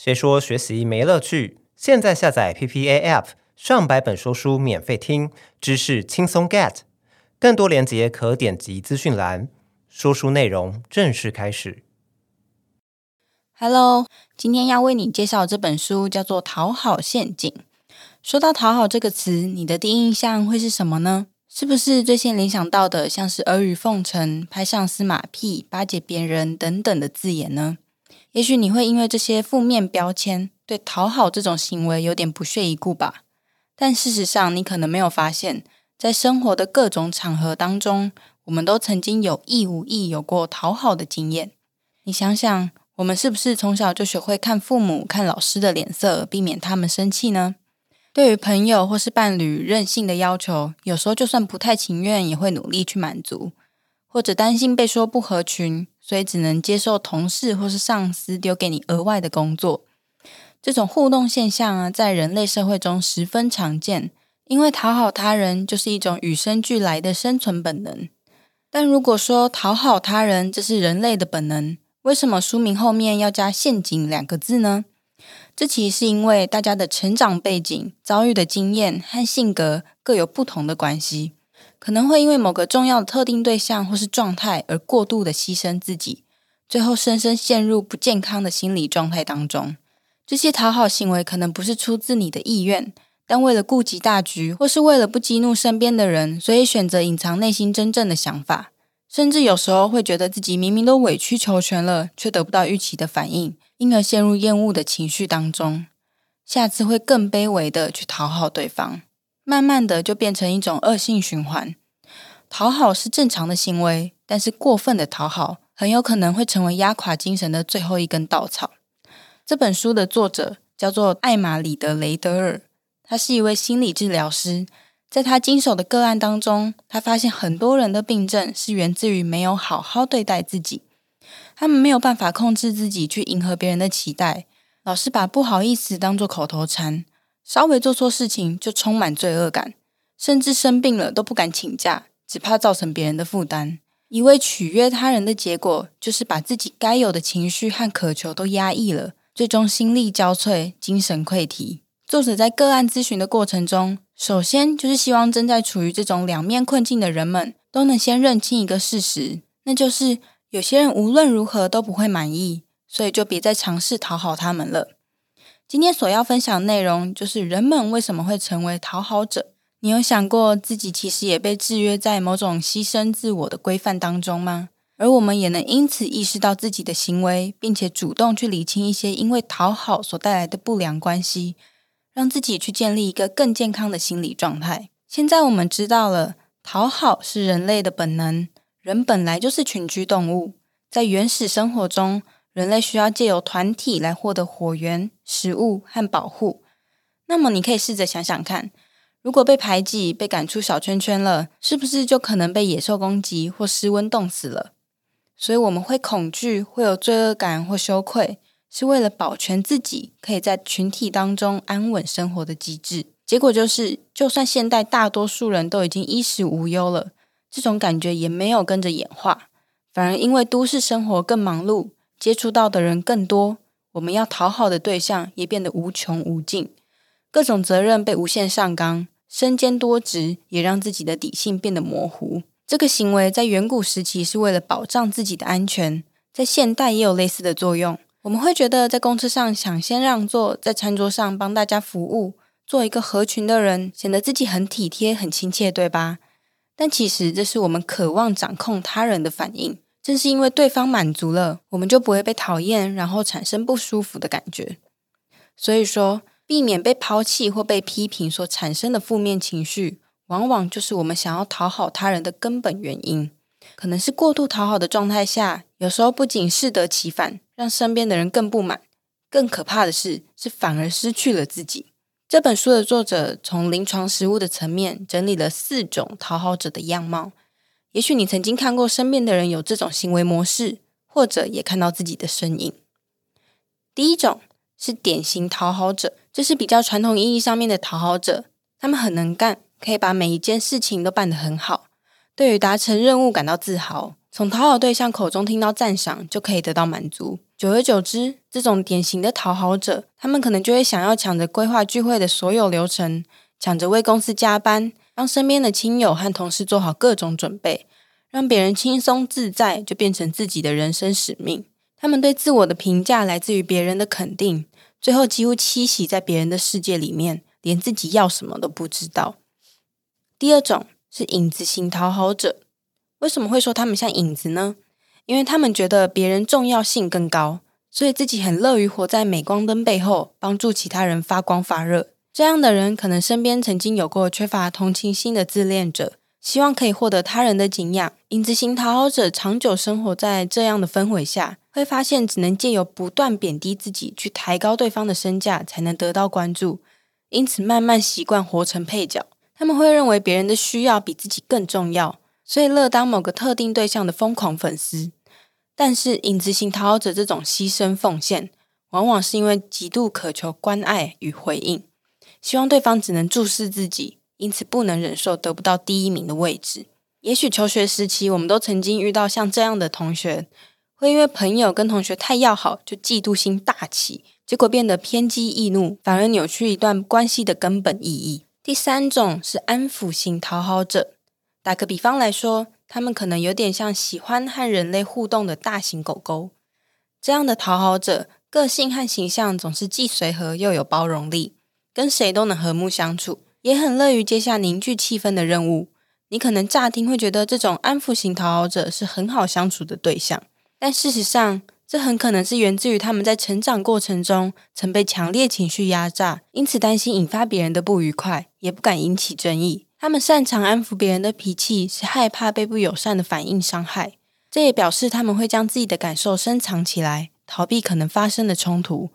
谁说学习没乐趣？现在下载 PPA App，上百本说书免费听，知识轻松 get。更多链接可点击资讯栏。说书内容正式开始。Hello，今天要为你介绍这本书叫做《讨好陷阱》。说到“讨好”这个词，你的第一印象会是什么呢？是不是最先联想到的像是阿谀奉承、拍上司马屁、巴结别人等等的字眼呢？也许你会因为这些负面标签，对讨好这种行为有点不屑一顾吧。但事实上，你可能没有发现，在生活的各种场合当中，我们都曾经有意无意有过讨好的经验。你想想，我们是不是从小就学会看父母、看老师的脸色，避免他们生气呢？对于朋友或是伴侣任性的要求，有时候就算不太情愿，也会努力去满足。或者担心被说不合群，所以只能接受同事或是上司丢给你额外的工作。这种互动现象啊，在人类社会中十分常见，因为讨好他人就是一种与生俱来的生存本能。但如果说讨好他人这是人类的本能，为什么书名后面要加“陷阱”两个字呢？这其实是因为大家的成长背景、遭遇的经验和性格各有不同的关系。可能会因为某个重要的特定对象或是状态而过度的牺牲自己，最后深深陷入不健康的心理状态当中。这些讨好行为可能不是出自你的意愿，但为了顾及大局，或是为了不激怒身边的人，所以选择隐藏内心真正的想法。甚至有时候会觉得自己明明都委曲求全了，却得不到预期的反应，因而陷入厌恶的情绪当中。下次会更卑微的去讨好对方。慢慢的就变成一种恶性循环。讨好是正常的行为，但是过分的讨好很有可能会成为压垮精神的最后一根稻草。这本书的作者叫做艾玛里德雷德尔，他是一位心理治疗师。在他经手的个案当中，他发现很多人的病症是源自于没有好好对待自己。他们没有办法控制自己去迎合别人的期待，老是把不好意思当做口头禅。稍微做错事情就充满罪恶感，甚至生病了都不敢请假，只怕造成别人的负担。一味取悦他人的结果，就是把自己该有的情绪和渴求都压抑了，最终心力交瘁，精神溃堤。作者在个案咨询的过程中，首先就是希望正在处于这种两面困境的人们，都能先认清一个事实，那就是有些人无论如何都不会满意，所以就别再尝试讨好他们了。今天所要分享的内容就是人们为什么会成为讨好者？你有想过自己其实也被制约在某种牺牲自我的规范当中吗？而我们也能因此意识到自己的行为，并且主动去理清一些因为讨好所带来的不良关系，让自己去建立一个更健康的心理状态。现在我们知道了，讨好是人类的本能，人本来就是群居动物，在原始生活中。人类需要借由团体来获得火源、食物和保护。那么，你可以试着想想看，如果被排挤、被赶出小圈圈了，是不是就可能被野兽攻击或失温冻死了？所以，我们会恐惧、会有罪恶感或羞愧，是为了保全自己可以在群体当中安稳生活的机制。结果就是，就算现代大多数人都已经衣食无忧了，这种感觉也没有跟着演化，反而因为都市生活更忙碌。接触到的人更多，我们要讨好的对象也变得无穷无尽，各种责任被无限上纲，身兼多职也让自己的底线变得模糊。这个行为在远古时期是为了保障自己的安全，在现代也有类似的作用。我们会觉得在公车上抢先让座，在餐桌上帮大家服务，做一个合群的人，显得自己很体贴、很亲切，对吧？但其实这是我们渴望掌控他人的反应。正是因为对方满足了，我们就不会被讨厌，然后产生不舒服的感觉。所以说，避免被抛弃或被批评所产生的负面情绪，往往就是我们想要讨好他人的根本原因。可能是过度讨好的状态下，有时候不仅适得其反，让身边的人更不满。更可怕的是，是反而失去了自己。这本书的作者从临床实务的层面整理了四种讨好者的样貌。也许你曾经看过身边的人有这种行为模式，或者也看到自己的身影。第一种是典型讨好者，这是比较传统意义上面的讨好者，他们很能干，可以把每一件事情都办得很好，对于达成任务感到自豪，从讨好对象口中听到赞赏就可以得到满足。久而久之，这种典型的讨好者，他们可能就会想要抢着规划聚会的所有流程，抢着为公司加班，让身边的亲友和同事做好各种准备，让别人轻松自在，就变成自己的人生使命。他们对自我的评价来自于别人的肯定，最后几乎栖息在别人的世界里面，连自己要什么都不知道。第二种是影子型讨好者，为什么会说他们像影子呢？因为他们觉得别人重要性更高，所以自己很乐于活在镁光灯背后，帮助其他人发光发热。这样的人可能身边曾经有过缺乏同情心的自恋者，希望可以获得他人的敬仰。影子型讨好者长久生活在这样的氛围下，会发现只能借由不断贬低自己，去抬高对方的身价，才能得到关注。因此，慢慢习惯活成配角。他们会认为别人的需要比自己更重要，所以乐当某个特定对象的疯狂粉丝。但是，影子型讨好者这种牺牲奉献，往往是因为极度渴求关爱与回应，希望对方只能注视自己，因此不能忍受得不到第一名的位置。也许求学时期，我们都曾经遇到像这样的同学，会因为朋友跟同学太要好，就嫉妒心大起，结果变得偏激易怒，反而扭曲一段关系的根本意义。第三种是安抚型讨好者。打个比方来说，他们可能有点像喜欢和人类互动的大型狗狗。这样的讨好者，个性和形象总是既随和又有包容力，跟谁都能和睦相处，也很乐于接下凝聚气氛的任务。你可能乍听会觉得这种安抚型讨好者是很好相处的对象，但事实上，这很可能是源自于他们在成长过程中曾被强烈情绪压榨，因此担心引发别人的不愉快，也不敢引起争议。他们擅长安抚别人的脾气，是害怕被不友善的反应伤害。这也表示他们会将自己的感受深藏起来，逃避可能发生的冲突，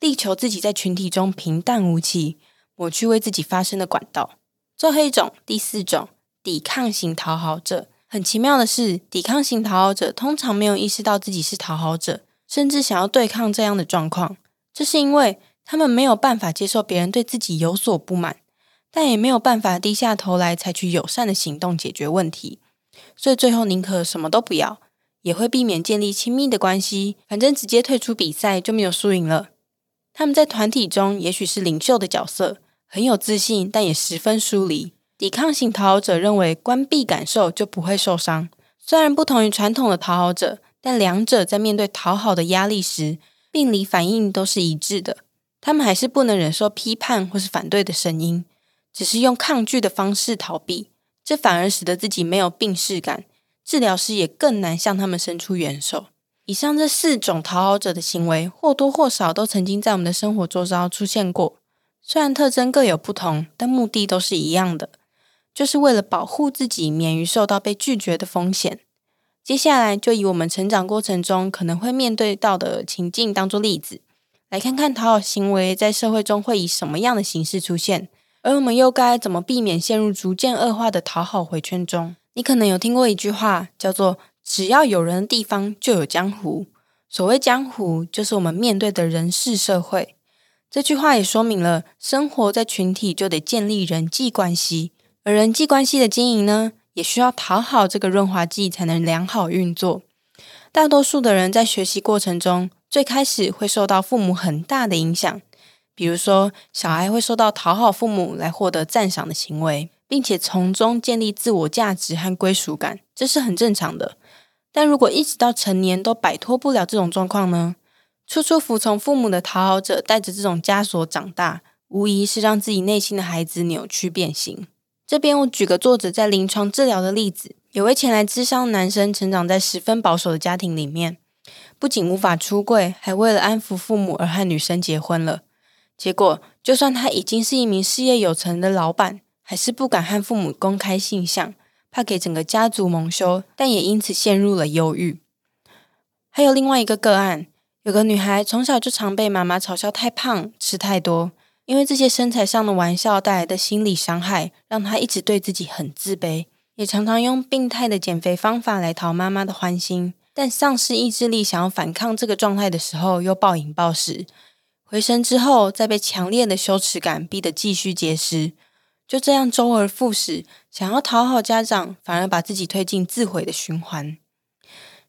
力求自己在群体中平淡无奇，抹去为自己发声的管道。最后一种，第四种，抵抗型讨好者。很奇妙的是，抵抗型讨好者通常没有意识到自己是讨好者，甚至想要对抗这样的状况。这是因为他们没有办法接受别人对自己有所不满，但也没有办法低下头来采取友善的行动解决问题，所以最后宁可什么都不要，也会避免建立亲密的关系。反正直接退出比赛就没有输赢了。他们在团体中也许是领袖的角色，很有自信，但也十分疏离。抵抗型讨好者认为，关闭感受就不会受伤。虽然不同于传统的讨好者，但两者在面对讨好的压力时，病理反应都是一致的。他们还是不能忍受批判或是反对的声音，只是用抗拒的方式逃避，这反而使得自己没有病识感，治疗师也更难向他们伸出援手。以上这四种讨好者的行为，或多或少都曾经在我们的生活周遭出现过。虽然特征各有不同，但目的都是一样的。就是为了保护自己免于受到被拒绝的风险。接下来就以我们成长过程中可能会面对到的情境当做例子，来看看讨好行为在社会中会以什么样的形式出现，而我们又该怎么避免陷入逐渐恶化的讨好回圈中。你可能有听过一句话，叫做“只要有人的地方就有江湖”。所谓江湖，就是我们面对的人事社会。这句话也说明了，生活在群体就得建立人际关系。而人际关系的经营呢，也需要讨好这个润滑剂才能良好运作。大多数的人在学习过程中，最开始会受到父母很大的影响。比如说，小孩会受到讨好父母来获得赞赏的行为，并且从中建立自我价值和归属感，这是很正常的。但如果一直到成年都摆脱不了这种状况呢？处处服从父母的讨好者带着这种枷锁长大，无疑是让自己内心的孩子扭曲变形。这边我举个作者在临床治疗的例子，有位前来咨商的男生，成长在十分保守的家庭里面，不仅无法出柜，还为了安抚父母而和女生结婚了。结果，就算他已经是一名事业有成的老板，还是不敢和父母公开性向，怕给整个家族蒙羞，但也因此陷入了忧郁。还有另外一个个案，有个女孩从小就常被妈妈嘲笑太胖、吃太多。因为这些身材上的玩笑带来的心理伤害，让她一直对自己很自卑，也常常用病态的减肥方法来讨妈妈的欢心。但丧失意志力想要反抗这个状态的时候，又暴饮暴食。回神之后，再被强烈的羞耻感逼得继续节食，就这样周而复始，想要讨好家长，反而把自己推进自毁的循环。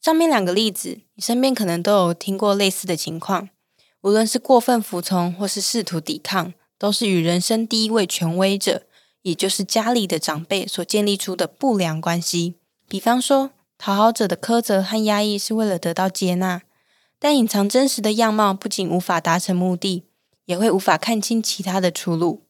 上面两个例子，你身边可能都有听过类似的情况。无论是过分服从，或是试图抵抗，都是与人生第一位权威者，也就是家里的长辈所建立出的不良关系。比方说，讨好者的苛责和压抑是为了得到接纳，但隐藏真实的样貌，不仅无法达成目的，也会无法看清其他的出路。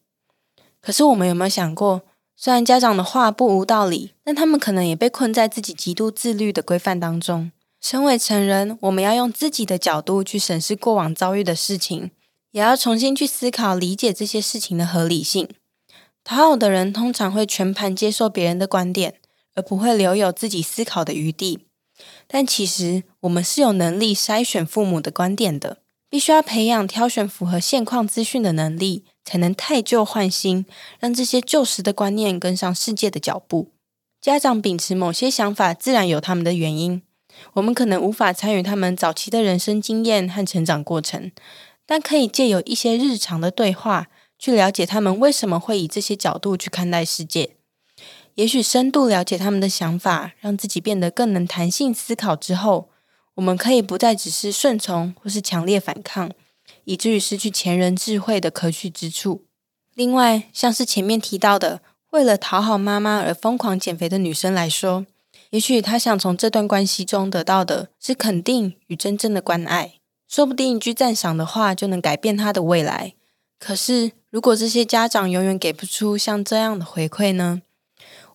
可是，我们有没有想过，虽然家长的话不无道理，但他们可能也被困在自己极度自律的规范当中。身为成人，我们要用自己的角度去审视过往遭遇的事情，也要重新去思考、理解这些事情的合理性。讨好的人通常会全盘接受别人的观点，而不会留有自己思考的余地。但其实，我们是有能力筛选父母的观点的，必须要培养挑选符合现况资讯的能力，才能汰旧换新，让这些旧时的观念跟上世界的脚步。家长秉持某些想法，自然有他们的原因。我们可能无法参与他们早期的人生经验和成长过程，但可以借由一些日常的对话，去了解他们为什么会以这些角度去看待世界。也许深度了解他们的想法，让自己变得更能弹性思考之后，我们可以不再只是顺从或是强烈反抗，以至于失去前人智慧的可取之处。另外，像是前面提到的，为了讨好妈妈而疯狂减肥的女生来说，也许她想从这段关系中得到的是肯定与真正的关爱，说不定一句赞赏的话就能改变她的未来。可是，如果这些家长永远给不出像这样的回馈呢？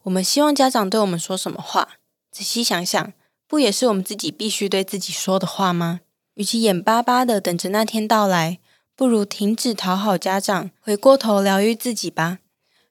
我们希望家长对我们说什么话？仔细想想，不也是我们自己必须对自己说的话吗？与其眼巴巴的等着那天到来，不如停止讨好家长，回过头疗愈自己吧。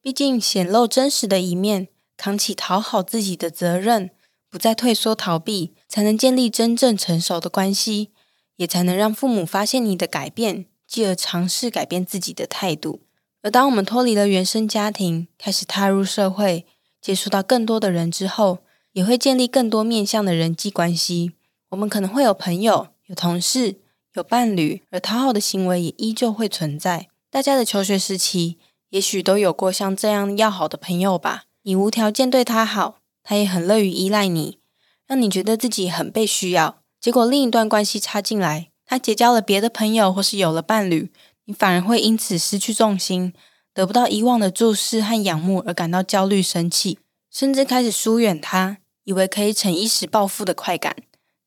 毕竟，显露真实的一面，扛起讨好自己的责任。不再退缩逃避，才能建立真正成熟的关系，也才能让父母发现你的改变，继而尝试改变自己的态度。而当我们脱离了原生家庭，开始踏入社会，接触到更多的人之后，也会建立更多面向的人际关系。我们可能会有朋友、有同事、有伴侣，而讨好的行为也依旧会存在。大家的求学时期，也许都有过像这样要好的朋友吧？你无条件对他好。他也很乐于依赖你，让你觉得自己很被需要。结果另一段关系插进来，他结交了别的朋友，或是有了伴侣，你反而会因此失去重心，得不到以往的注视和仰慕，而感到焦虑、生气，甚至开始疏远他，以为可以逞一时报复的快感。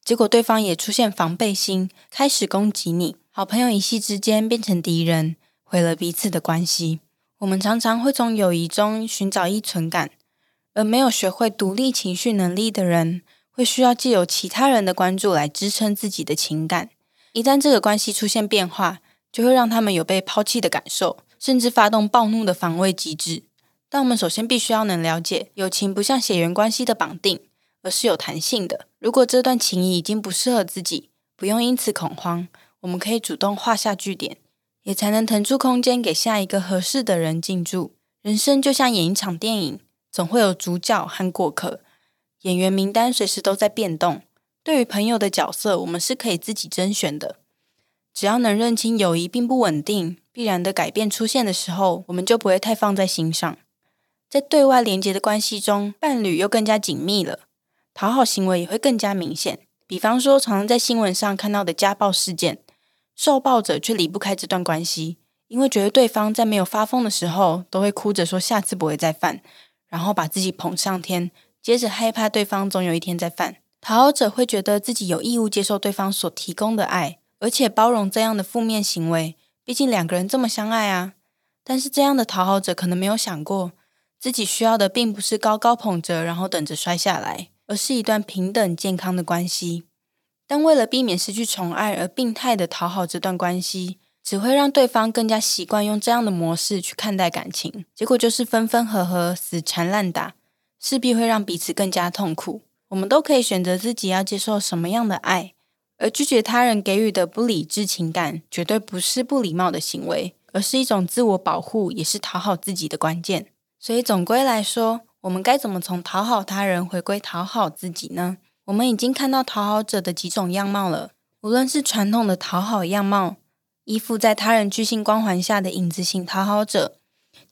结果对方也出现防备心，开始攻击你。好朋友一夕之间变成敌人，毁了彼此的关系。我们常常会从友谊中寻找依存感。而没有学会独立情绪能力的人，会需要借由其他人的关注来支撑自己的情感。一旦这个关系出现变化，就会让他们有被抛弃的感受，甚至发动暴怒的防卫机制。但我们首先必须要能了解，友情不像血缘关系的绑定，而是有弹性的。如果这段情谊已经不适合自己，不用因此恐慌，我们可以主动画下句点，也才能腾出空间给下一个合适的人进驻。人生就像演一场电影。总会有主角和过客，演员名单随时都在变动。对于朋友的角色，我们是可以自己甄选的。只要能认清友谊并不稳定，必然的改变出现的时候，我们就不会太放在心上。在对外连接的关系中，伴侣又更加紧密了，讨好行为也会更加明显。比方说，常常在新闻上看到的家暴事件，受暴者却离不开这段关系，因为觉得对方在没有发疯的时候，都会哭着说下次不会再犯。然后把自己捧上天，接着害怕对方总有一天再犯。讨好者会觉得自己有义务接受对方所提供的爱，而且包容这样的负面行为。毕竟两个人这么相爱啊。但是这样的讨好者可能没有想过，自己需要的并不是高高捧着，然后等着摔下来，而是一段平等健康的关系。但为了避免失去宠爱而病态的讨好这段关系。只会让对方更加习惯用这样的模式去看待感情，结果就是分分合合、死缠烂打，势必会让彼此更加痛苦。我们都可以选择自己要接受什么样的爱，而拒绝他人给予的不理智情感，绝对不是不礼貌的行为，而是一种自我保护，也是讨好自己的关键。所以总归来说，我们该怎么从讨好他人回归讨好自己呢？我们已经看到讨好者的几种样貌了，无论是传统的讨好样貌。依附在他人巨星光环下的影子型讨好者，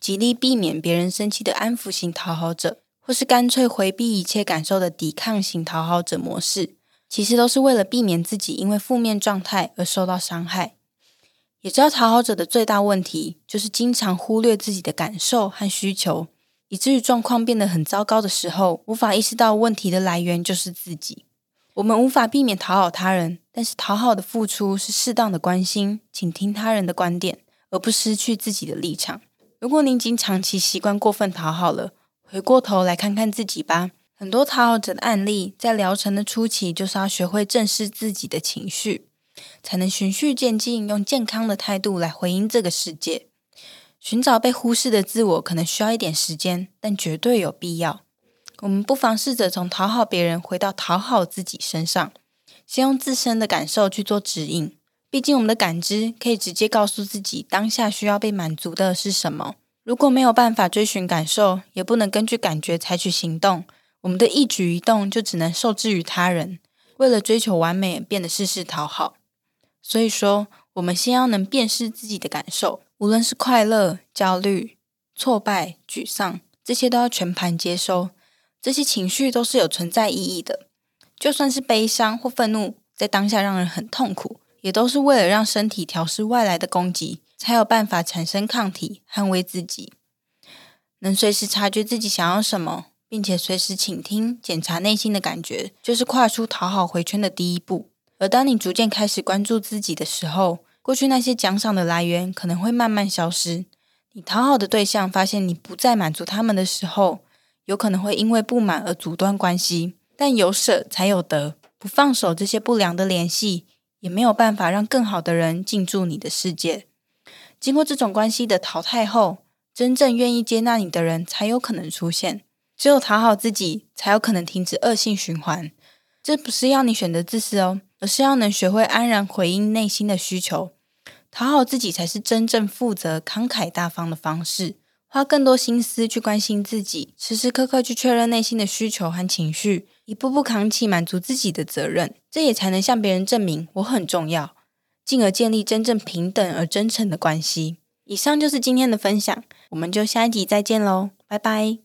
极力避免别人生气的安抚型讨好者，或是干脆回避一切感受的抵抗型讨好者模式，其实都是为了避免自己因为负面状态而受到伤害。也知道讨好者的最大问题就是经常忽略自己的感受和需求，以至于状况变得很糟糕的时候，无法意识到问题的来源就是自己。我们无法避免讨好他人，但是讨好的付出是适当的关心，倾听他人的观点，而不失去自己的立场。如果您已经长期习惯过分讨好了，回过头来看看自己吧。很多讨好者的案例，在疗程的初期，就是要学会正视自己的情绪，才能循序渐进，用健康的态度来回应这个世界。寻找被忽视的自我，可能需要一点时间，但绝对有必要。我们不妨试着从讨好别人回到讨好自己身上，先用自身的感受去做指引。毕竟，我们的感知可以直接告诉自己当下需要被满足的是什么。如果没有办法追寻感受，也不能根据感觉采取行动，我们的一举一动就只能受制于他人。为了追求完美，变得事事讨好。所以说，我们先要能辨识自己的感受，无论是快乐、焦虑、挫败、沮丧，这些都要全盘接收。这些情绪都是有存在意义的，就算是悲伤或愤怒，在当下让人很痛苦，也都是为了让身体调试外来的攻击，才有办法产生抗体，捍卫自己。能随时察觉自己想要什么，并且随时倾听、检查内心的感觉，就是跨出讨好回圈的第一步。而当你逐渐开始关注自己的时候，过去那些奖赏的来源可能会慢慢消失。你讨好的对象发现你不再满足他们的时候，有可能会因为不满而阻断关系，但有舍才有得，不放手这些不良的联系，也没有办法让更好的人进驻你的世界。经过这种关系的淘汰后，真正愿意接纳你的人才有可能出现。只有讨好自己，才有可能停止恶性循环。这不是要你选择自私哦，而是要能学会安然回应内心的需求。讨好自己，才是真正负责、慷慨大方的方式。花更多心思去关心自己，时时刻刻去确认内心的需求和情绪，一步步扛起满足自己的责任，这也才能向别人证明我很重要，进而建立真正平等而真诚的关系。以上就是今天的分享，我们就下一集再见喽，拜拜。